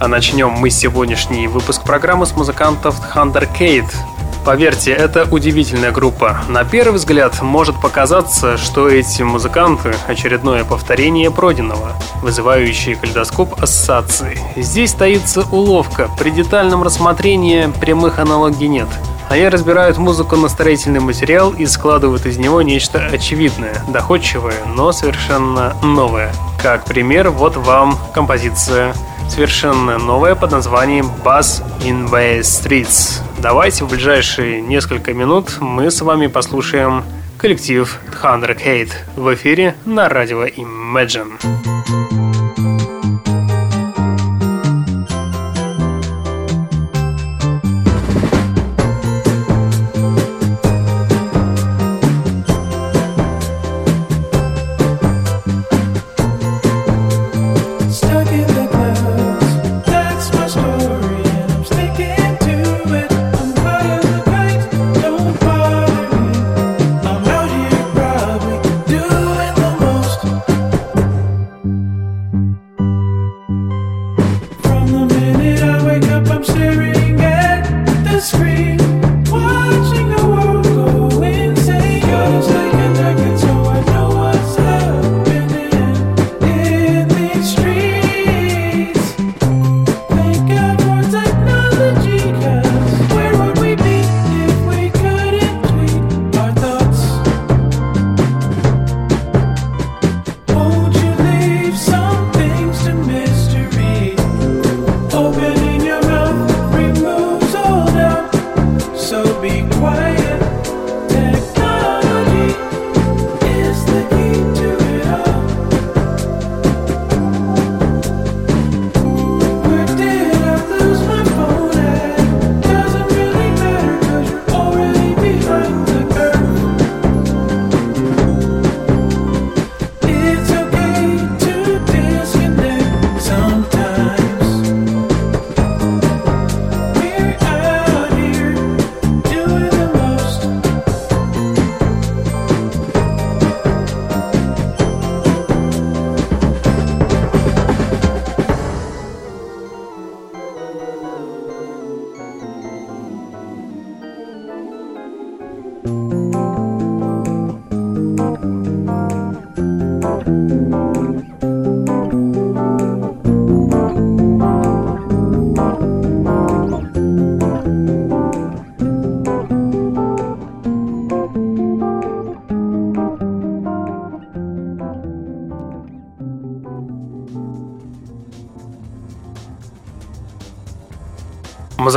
А начнем мы сегодняшний выпуск программы с музыкантов Thundercade. Поверьте, это удивительная группа. На первый взгляд может показаться, что эти музыканты – очередное повторение пройденного, вызывающее калейдоскоп ассоциаций. Здесь таится уловка, при детальном рассмотрении прямых аналогий нет. Они разбирают музыку на строительный материал и складывают из него нечто очевидное, доходчивое, но совершенно новое. Как пример, вот вам композиция совершенно новая под названием Bass in Way Streets. Давайте в ближайшие несколько минут мы с вами послушаем коллектив Thunder Hate в эфире на радио Imagine.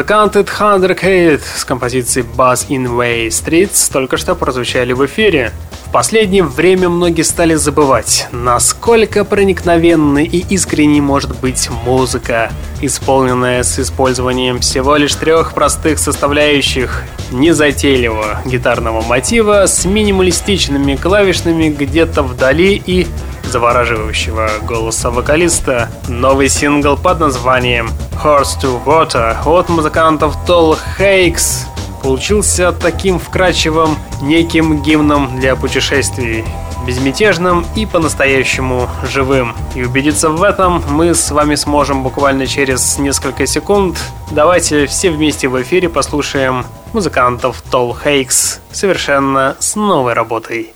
Музыканты Thundercade с композицией Buzz in Way Streets только что прозвучали в эфире. В последнее время многие стали забывать, насколько проникновенной и искренней может быть музыка, исполненная с использованием всего лишь трех простых составляющих незатейливого гитарного мотива с минималистичными клавишными где-то вдали и завораживающего голоса вокалиста. Новый сингл под названием Horse to Water от музыкантов Toll Hakes получился таким вкрадчивым неким гимном для путешествий безмятежным и по-настоящему живым. И убедиться в этом мы с вами сможем буквально через несколько секунд. Давайте все вместе в эфире послушаем музыкантов Тол Хейкс совершенно с новой работой.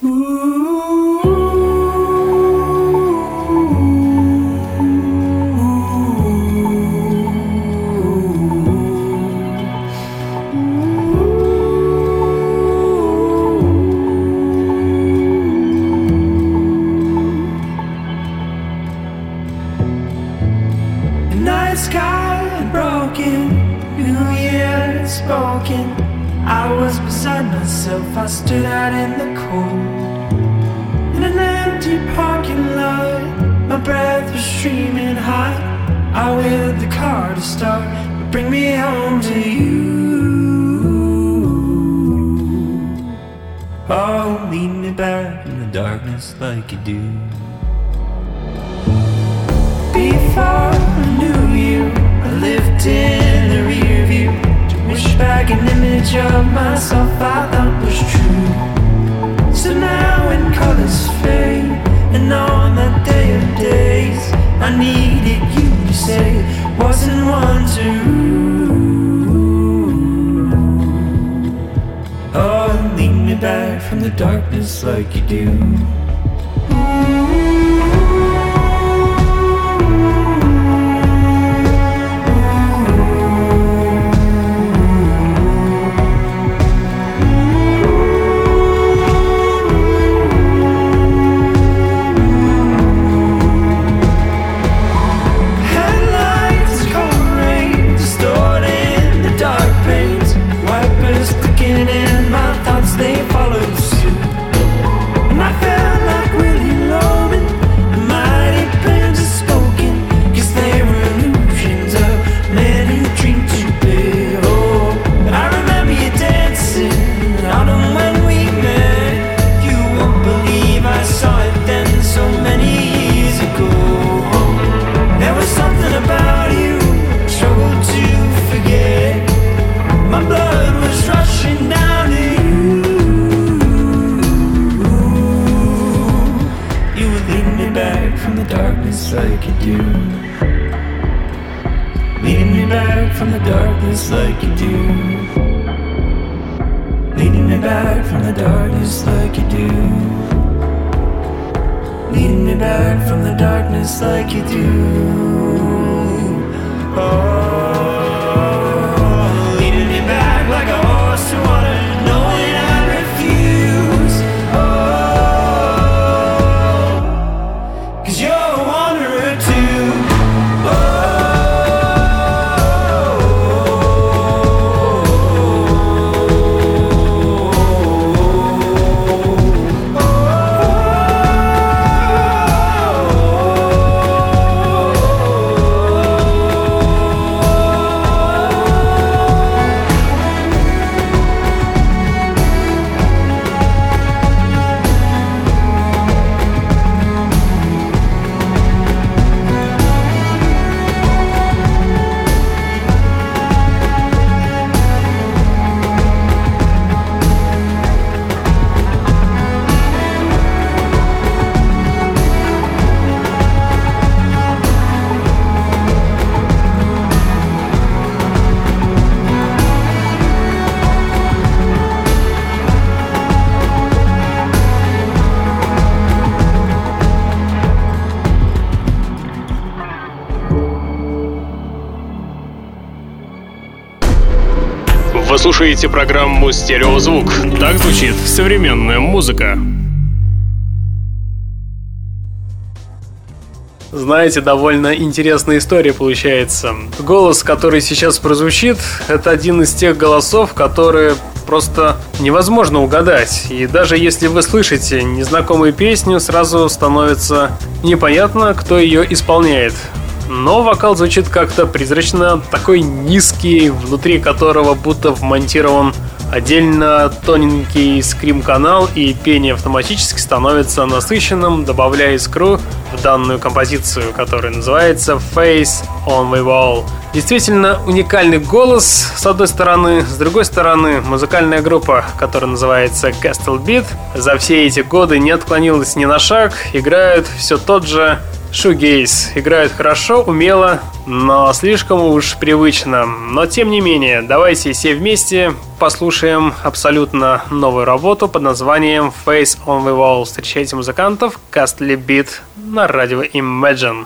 Streaming hot I waited the car to start. But bring me home to you. Oh, lead me back in the darkness like you do. Before I knew you I lived in the rear view. To wish back an image of myself I thought was true. So now when colors fade And on that day of days I needed you to say Wasn't one to Oh, lead me back from the darkness like you do darkness like you do. Lead me back from the darkness like you do. Oh. Слушаете программу «Стереозвук». Так звучит современная музыка. Знаете, довольно интересная история получается. Голос, который сейчас прозвучит, это один из тех голосов, которые просто невозможно угадать. И даже если вы слышите незнакомую песню, сразу становится непонятно, кто ее исполняет но вокал звучит как-то призрачно, такой низкий, внутри которого будто вмонтирован отдельно тоненький скрим-канал, и пение автоматически становится насыщенным, добавляя искру в данную композицию, которая называется Face on the Wall. Действительно уникальный голос, с одной стороны, с другой стороны, музыкальная группа, которая называется Castle Beat, за все эти годы не отклонилась ни на шаг, играют все тот же Шугейс. Играют хорошо, умело, но слишком уж привычно. Но тем не менее, давайте все вместе послушаем абсолютно новую работу под названием Face on the Wall. Встречайте музыкантов Castly Beat на радио Imagine.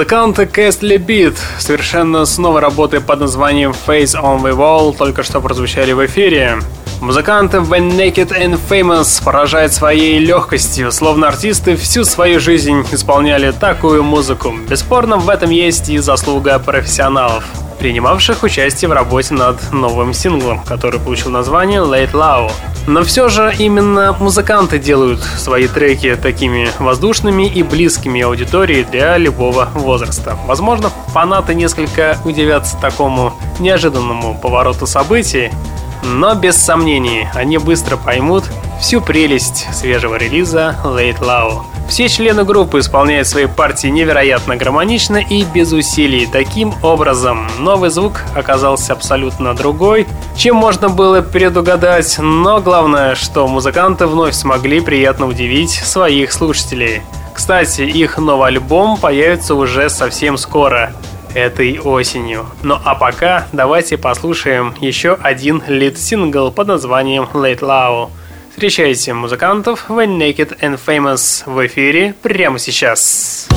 Музыканты Кэстли Бит совершенно с новой работой под названием Face on the Wall только что прозвучали в эфире. Музыканты When Naked and Famous поражают своей легкостью, словно артисты всю свою жизнь исполняли такую музыку. Бесспорно, в этом есть и заслуга профессионалов принимавших участие в работе над новым синглом, который получил название Late Low. Но все же именно музыканты делают свои треки такими воздушными и близкими аудитории для любого возраста. Возможно, фанаты несколько удивятся такому неожиданному повороту событий, но без сомнений они быстро поймут всю прелесть свежего релиза Late Low. Все члены группы исполняют свои партии невероятно гармонично и без усилий. Таким образом, новый звук оказался абсолютно другой, чем можно было предугадать, но главное, что музыканты вновь смогли приятно удивить своих слушателей. Кстати, их новый альбом появится уже совсем скоро, этой осенью. Ну а пока давайте послушаем еще один лид-сингл под названием Late Low. Встречайте музыкантов When Naked and Famous в эфире прямо сейчас.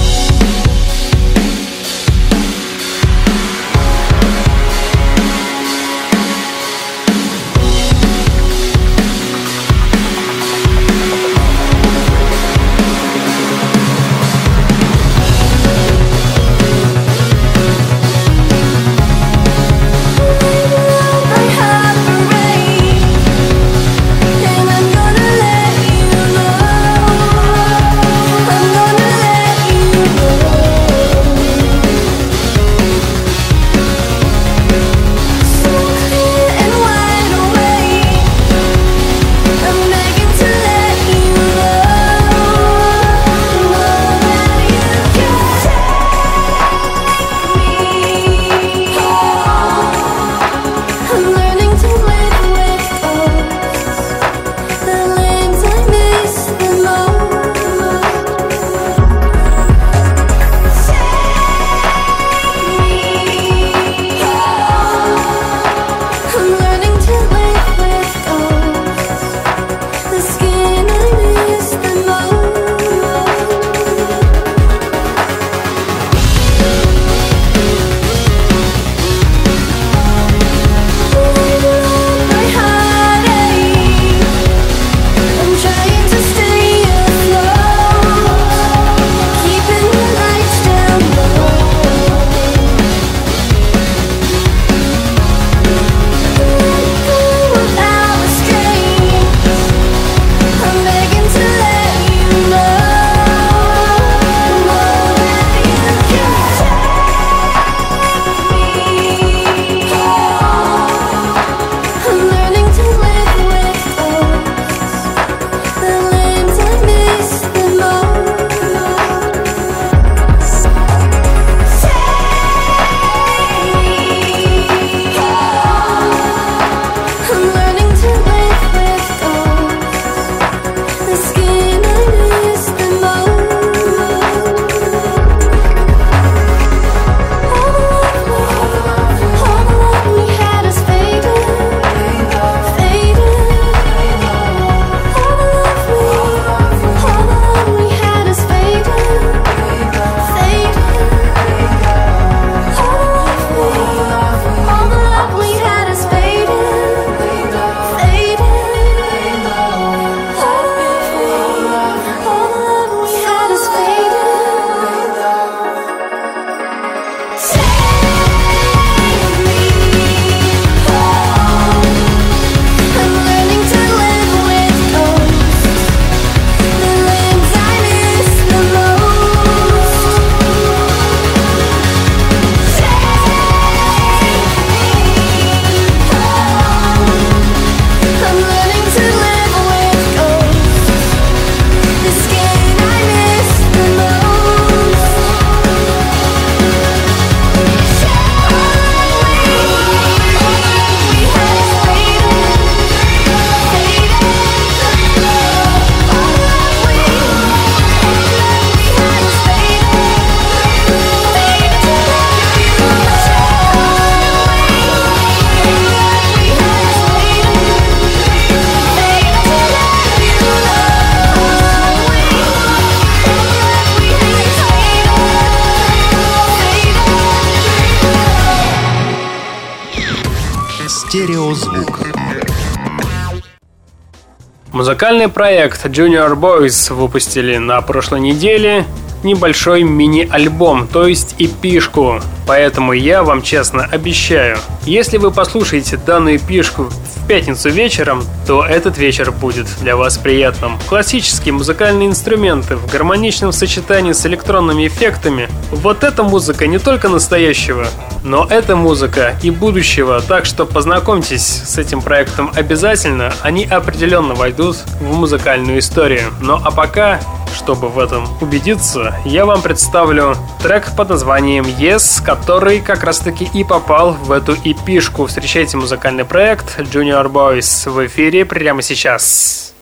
Музыкальный проект Junior Boys выпустили на прошлой неделе небольшой мини-альбом, то есть эпишку. Поэтому я вам честно обещаю, если вы послушаете данную эпишку в пятницу вечером, то этот вечер будет для вас приятным. Классические музыкальные инструменты в гармоничном сочетании с электронными эффектами. Вот эта музыка не только настоящего, но это музыка и будущего, так что познакомьтесь с этим проектом обязательно, они определенно войдут в музыкальную историю. Ну а пока, чтобы в этом убедиться, я вам представлю трек под названием Yes, который как раз таки и попал в эту эпишку. Встречайте музыкальный проект Junior Boys в эфире прямо сейчас.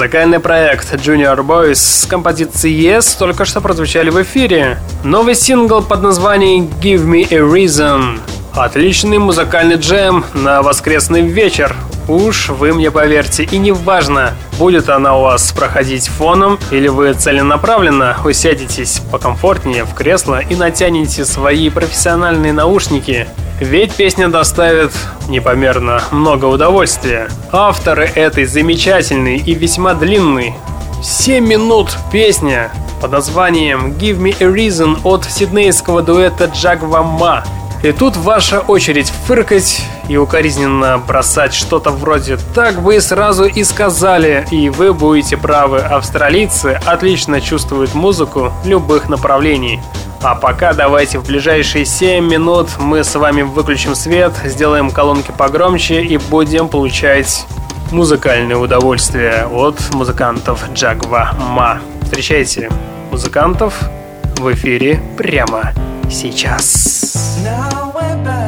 Музыкальный проект Junior Boys с композицией Yes только что прозвучали в эфире. Новый сингл под названием Give Me a Reason. Отличный музыкальный джем на воскресный вечер. Уж вы мне поверьте, и не важно, будет она у вас проходить фоном, или вы целенаправленно усядетесь покомфортнее в кресло и натянете свои профессиональные наушники ведь песня доставит непомерно много удовольствия. Авторы этой замечательной и весьма длинной 7 минут песня под названием «Give Me a Reason» от сиднейского дуэта Джагва Ма. И тут ваша очередь фыркать и укоризненно бросать что-то вроде «Так бы сразу и сказали», и вы будете правы, австралийцы отлично чувствуют музыку любых направлений. А пока давайте в ближайшие 7 минут мы с вами выключим свет, сделаем колонки погромче и будем получать музыкальное удовольствие от музыкантов Джагва Ма. Встречайте музыкантов в эфире прямо сейчас. Now we're back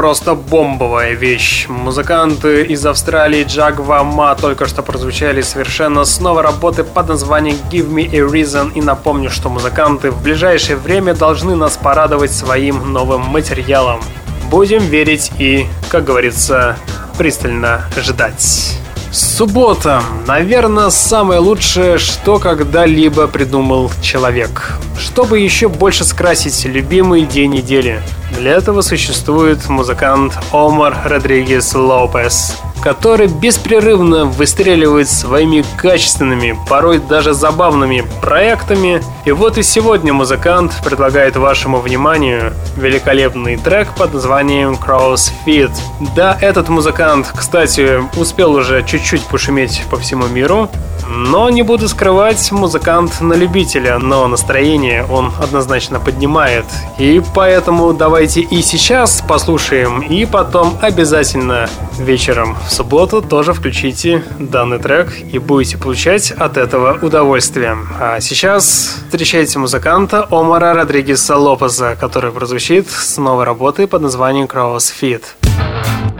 просто бомбовая вещь. Музыканты из Австралии Джагва Ма только что прозвучали совершенно с новой работы под названием Give Me a Reason. И напомню, что музыканты в ближайшее время должны нас порадовать своим новым материалом. Будем верить и, как говорится, пристально ждать. Суббота. Наверное, самое лучшее, что когда-либо придумал человек. Чтобы еще больше скрасить любимый день недели. Для этого существует музыкант Омар Родригес Лопес, который беспрерывно выстреливает своими качественными, порой даже забавными проектами. И вот и сегодня музыкант предлагает вашему вниманию великолепный трек под названием Crossfit. Да, этот музыкант, кстати, успел уже чуть-чуть пошуметь по всему миру, но не буду скрывать, музыкант на любителя, но настроение он однозначно поднимает. И поэтому давайте и сейчас послушаем, и потом обязательно вечером в субботу тоже включите данный трек и будете получать от этого удовольствие. А сейчас встречайте музыканта Омара Родригеса Лопеза, который прозвучит с новой работы под названием CrossFit. Thank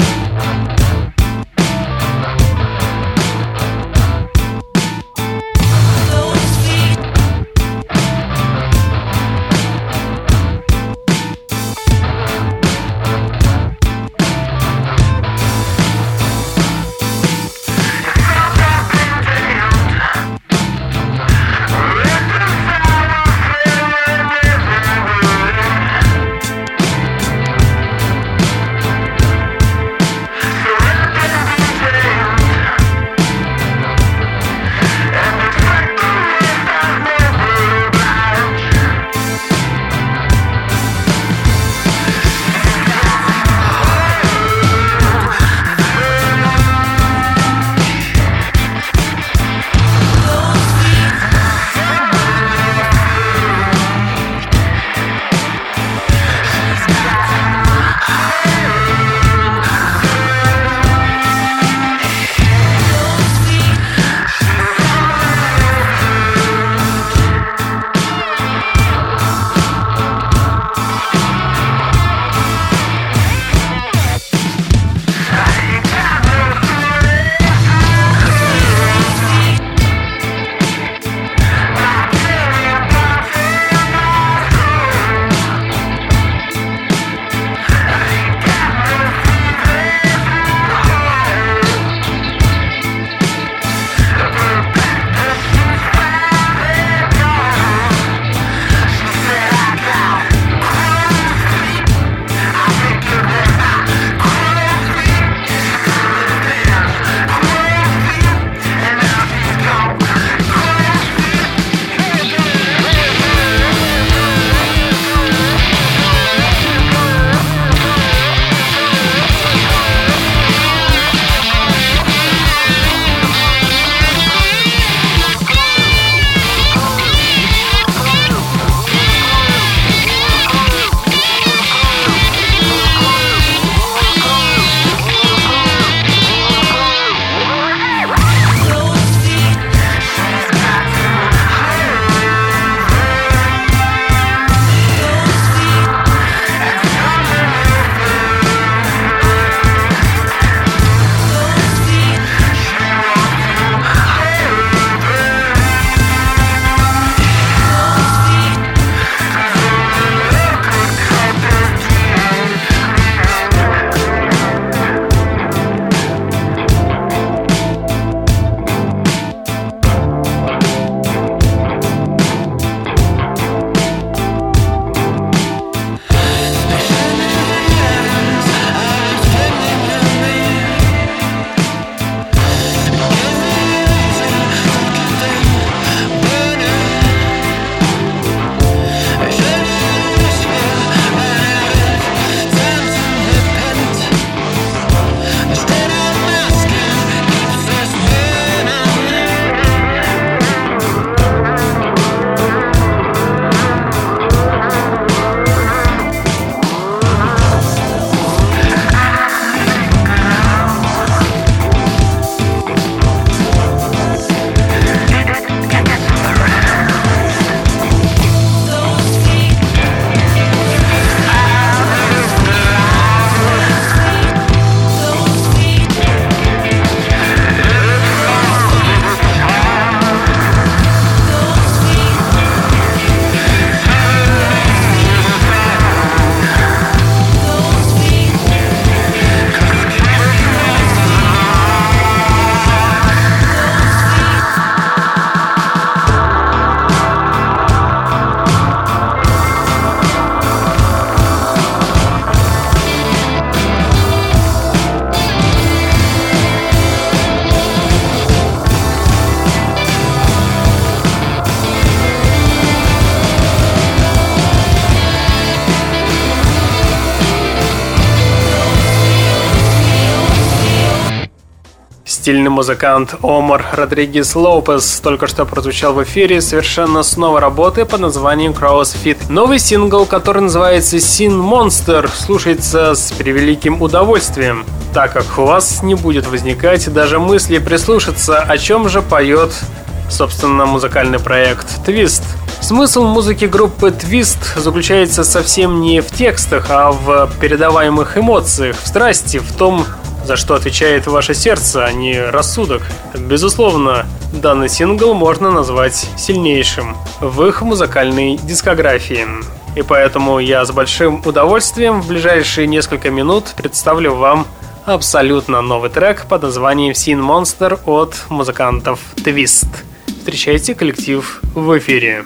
Стильный музыкант Омар Родригес Лопес только что прозвучал в эфире совершенно с новой работы под названием CrossFit. Новый сингл, который называется Sin Monster, слушается с превеликим удовольствием, так как у вас не будет возникать даже мысли прислушаться, о чем же поет собственно, музыкальный проект Twist. Смысл музыки группы Twist заключается совсем не в текстах, а в передаваемых эмоциях, в страсти, в том, за что отвечает ваше сердце, а не рассудок. Безусловно, данный сингл можно назвать сильнейшим в их музыкальной дискографии. И поэтому я с большим удовольствием в ближайшие несколько минут представлю вам абсолютно новый трек под названием Sin Monster от музыкантов Twist. Встречайте коллектив в эфире.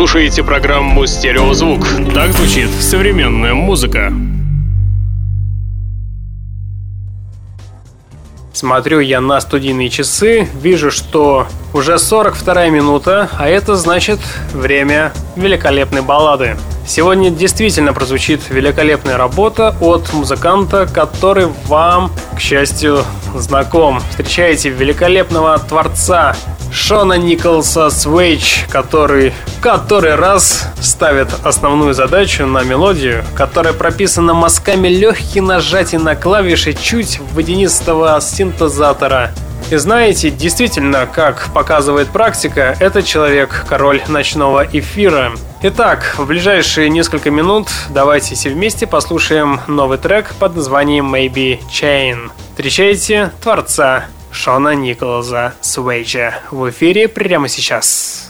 Слушаете программу «Стереозвук». Так звучит современная музыка. Смотрю я на студийные часы, вижу, что уже 42 минута, а это значит время великолепной баллады. Сегодня действительно прозвучит великолепная работа от музыканта, который вам, к счастью, знаком. Встречаете великолепного творца Шона Николса Свейч, который который раз ставит основную задачу на мелодию, которая прописана мазками легких нажатий на клавиши чуть водянистого синтезатора. И знаете, действительно, как показывает практика, этот человек король ночного эфира. Итак, в ближайшие несколько минут давайте все вместе послушаем новый трек под названием Maybe Chain. Встречайте творца Шона Николаса Суэйджа в эфире прямо сейчас.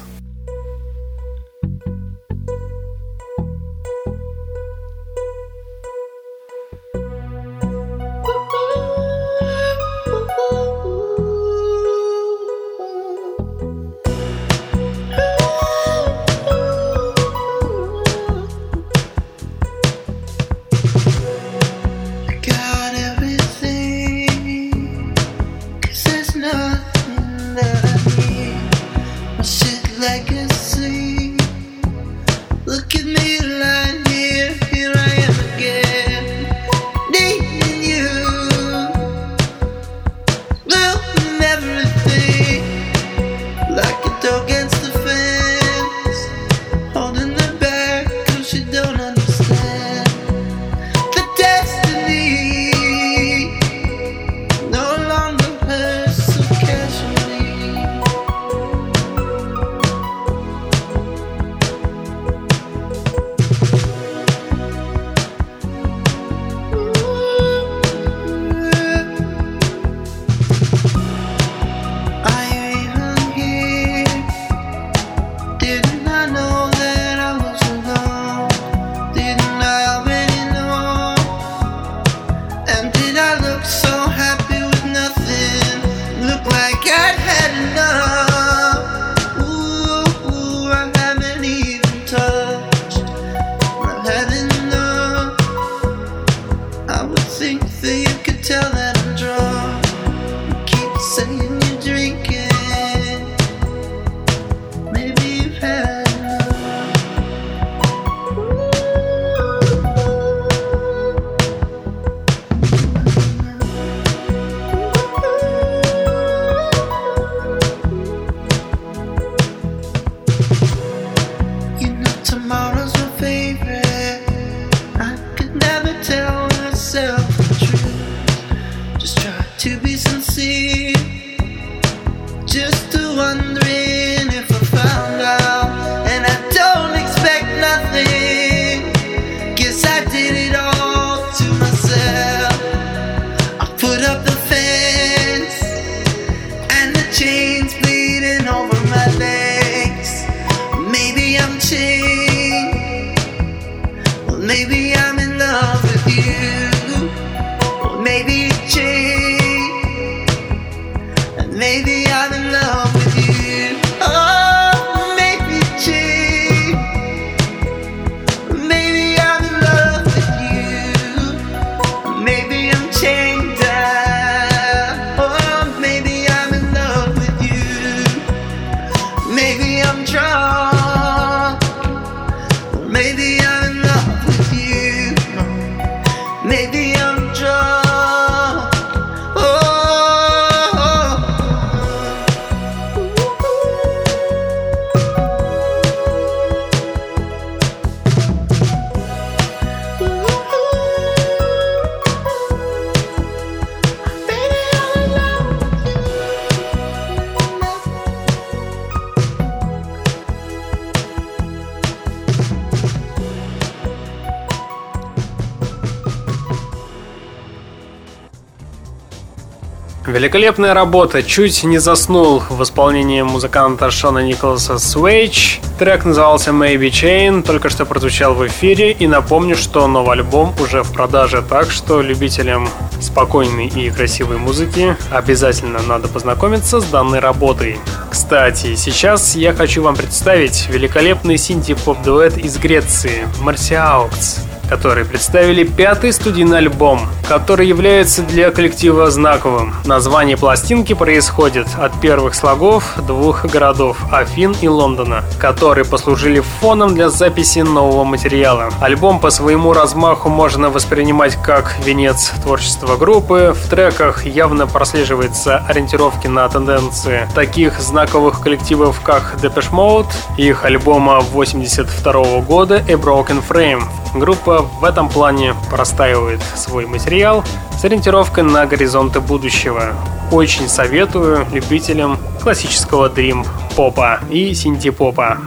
Великолепная работа, чуть не заснул в исполнении музыканта Шона Николаса Сэвиджа. Трек назывался Maybe Chain, только что прозвучал в эфире. И напомню, что новый альбом уже в продаже, так что любителям спокойной и красивой музыки обязательно надо познакомиться с данной работой. Кстати, сейчас я хочу вам представить великолепный синти-поп-дуэт из Греции, Marsheaux. которые представили пятый студийный альбом, который является для коллектива знаковым. Название пластинки происходит от первых слогов двух городов – Афин и Лондона, которые послужили фоном для записи нового материала. Альбом по своему размаху можно воспринимать как венец творчества группы. В треках явно прослеживается ориентировки на тенденции таких знаковых коллективов, как Depeche Mode, их альбома 82 года A Broken Frame. Группа в этом плане простаивает свой материал с ориентировкой на горизонты будущего. Очень советую любителям классического дрим-попа и синти-попа.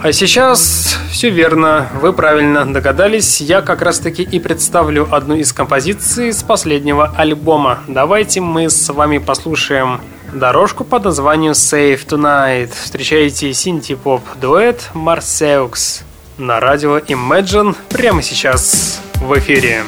А сейчас все верно, вы правильно догадались, я как раз таки и представлю одну из композиций с последнего альбома. Давайте мы с вами послушаем дорожку под названием Save Tonight. Встречайте синти-поп дуэт Marseux на радио Imagine прямо сейчас в эфире.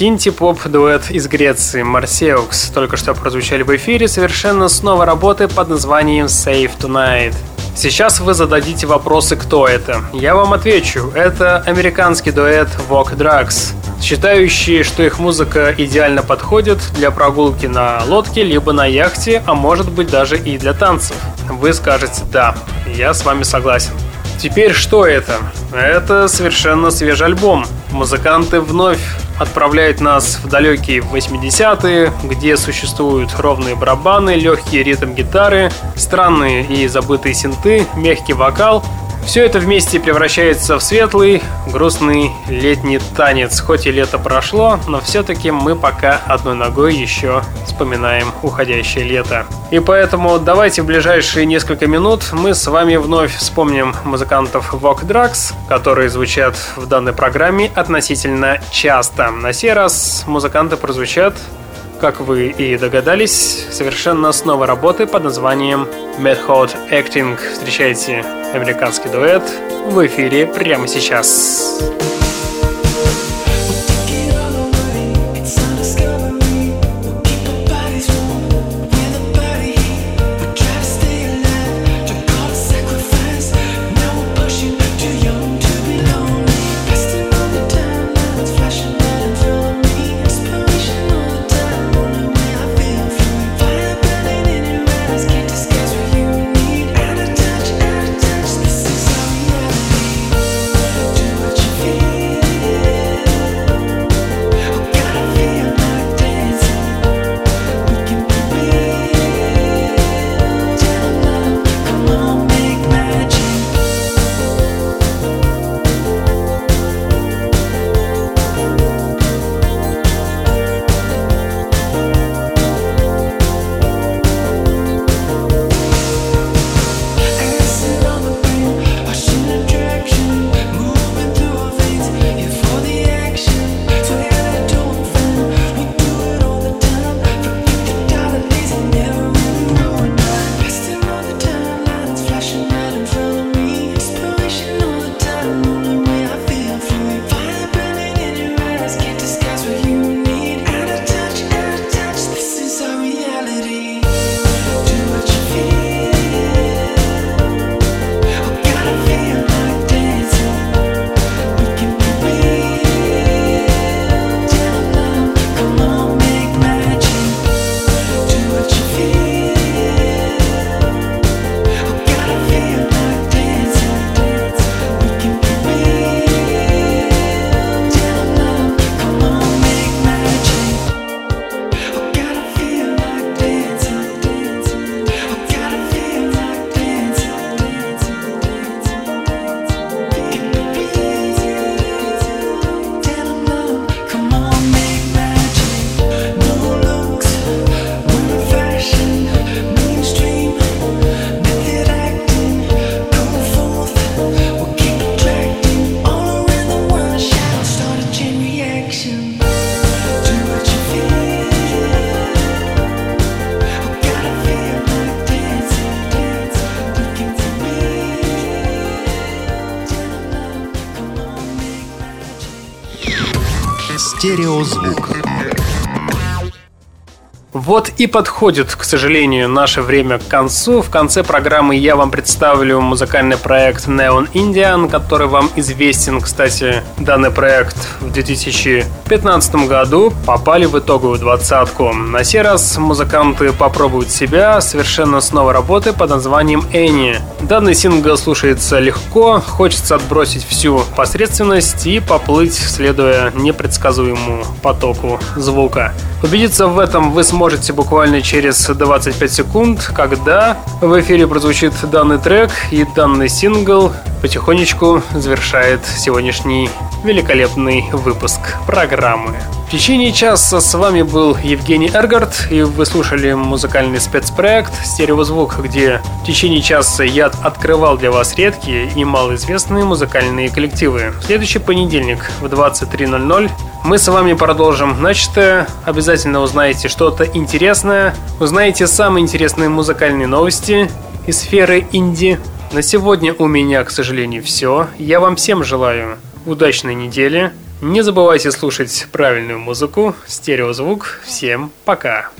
Синти-поп-дуэт из Греции Марсеукс только что прозвучали в эфире совершенно с новой работы под названием Save Tonight. Сейчас вы зададите вопросы, кто это. Я вам отвечу. Это американский дуэт Walk Drugs. считающие, что их музыка идеально подходит для прогулки на лодке, либо на яхте, а может быть даже и для танцев. Вы скажете «да», я с вами согласен. Теперь что это? Это совершенно свежий альбом. Музыканты вновь отправляют нас в далекие 80-е, где существуют ровные барабаны, легкий ритм гитары, странные и забытые синты, мягкий вокал – все это вместе превращается в светлый, грустный летний танец. Хоть и лето прошло, но все-таки мы пока одной ногой еще вспоминаем уходящее лето. И поэтому давайте в ближайшие несколько минут мы с вами вновь вспомним музыкантов Vogue Drugs, которые звучат в данной программе относительно часто. На сей раз музыканты прозвучат как вы и догадались, совершенно с работы под названием Mad Hot Acting. Встречайте американский дуэт в эфире прямо сейчас. Стереозвук. Вот и подходит, к сожалению, наше время к концу. В конце программы я вам представлю музыкальный проект Neon Indian, который вам известен. Кстати, данный проект в 2015 году попали в итоговую двадцатку. На сей раз музыканты попробуют себя совершенно с новой работы под названием Энни. Данный сингл слушается легко, хочется отбросить всю посредственность и поплыть, следуя непредсказуемому потоку звука. Убедиться в этом вы сможете буквально через 25 секунд, когда в эфире прозвучит данный трек и данный сингл потихонечку завершает сегодняшний великолепный выпуск программы. В течение часа с вами был Евгений Эргард, и вы слушали музыкальный спецпроект «Стереозвук», где в течение часа я открывал для вас редкие и малоизвестные музыкальные коллективы. В следующий понедельник в 23.00 мы с вами продолжим начатое. Обязательно узнаете что-то интересное, узнаете самые интересные музыкальные новости из сферы инди. На сегодня у меня, к сожалению, все. Я вам всем желаю удачной недели. Не забывайте слушать правильную музыку, стереозвук. Всем пока!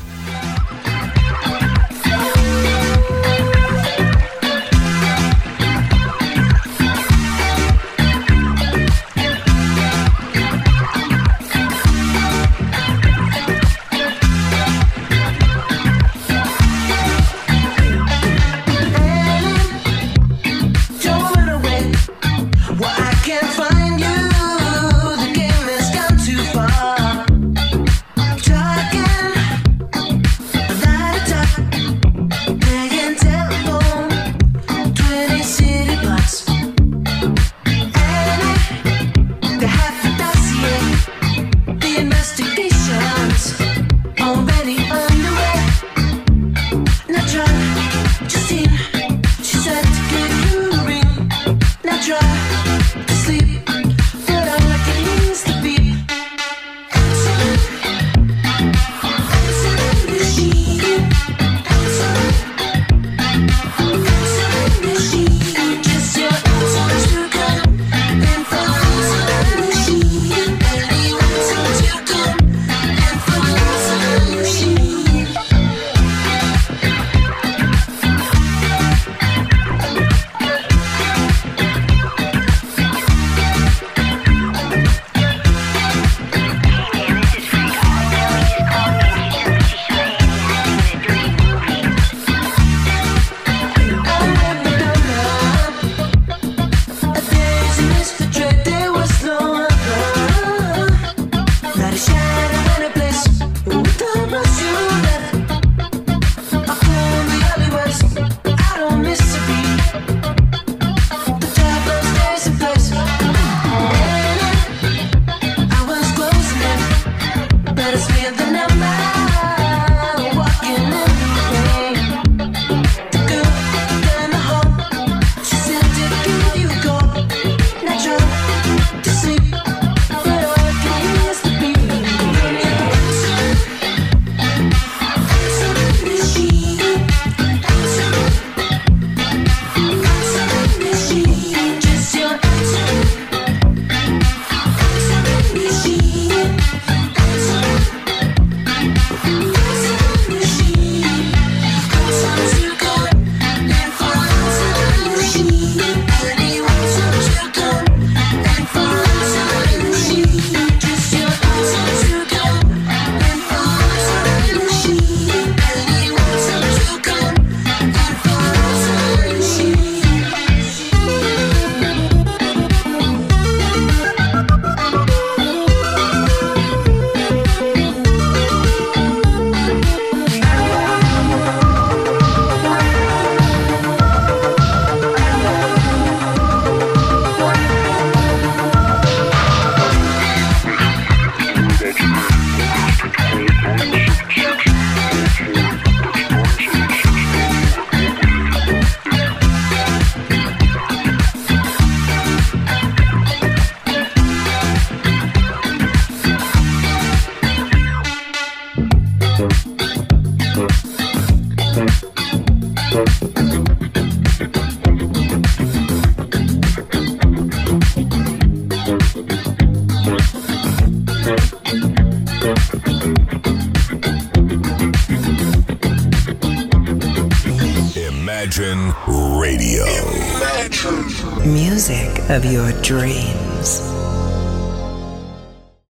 your dream.